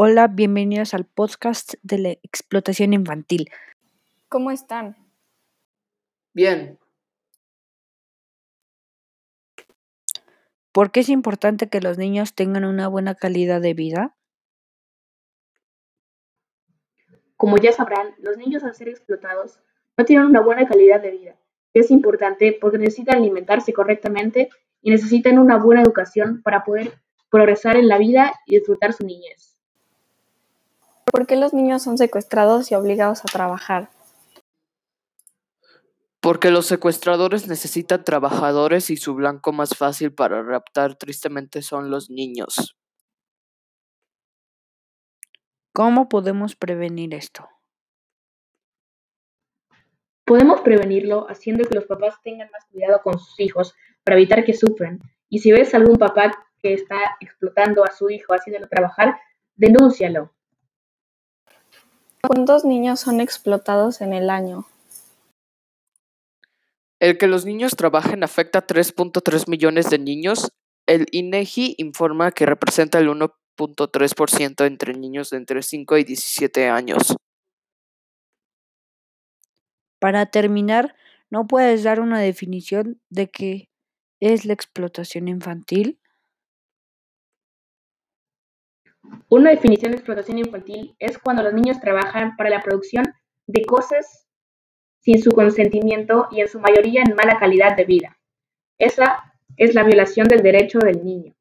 Hola, bienvenidos al podcast de la explotación infantil. ¿Cómo están? Bien. ¿Por qué es importante que los niños tengan una buena calidad de vida? Como ya sabrán, los niños al ser explotados no tienen una buena calidad de vida. Es importante porque necesitan alimentarse correctamente y necesitan una buena educación para poder progresar en la vida y disfrutar su niñez. ¿Por qué los niños son secuestrados y obligados a trabajar? Porque los secuestradores necesitan trabajadores y su blanco más fácil para raptar tristemente son los niños. ¿Cómo podemos prevenir esto? Podemos prevenirlo haciendo que los papás tengan más cuidado con sus hijos para evitar que sufran. Y si ves algún papá que está explotando a su hijo haciéndolo trabajar, denúncialo. ¿Cuántos niños son explotados en el año? El que los niños trabajen afecta a 3.3 millones de niños. El INEGI informa que representa el 1.3% entre niños de entre 5 y 17 años. Para terminar, ¿no puedes dar una definición de qué es la explotación infantil? Una definición de explotación infantil es cuando los niños trabajan para la producción de cosas sin su consentimiento y en su mayoría en mala calidad de vida. Esa es la violación del derecho del niño.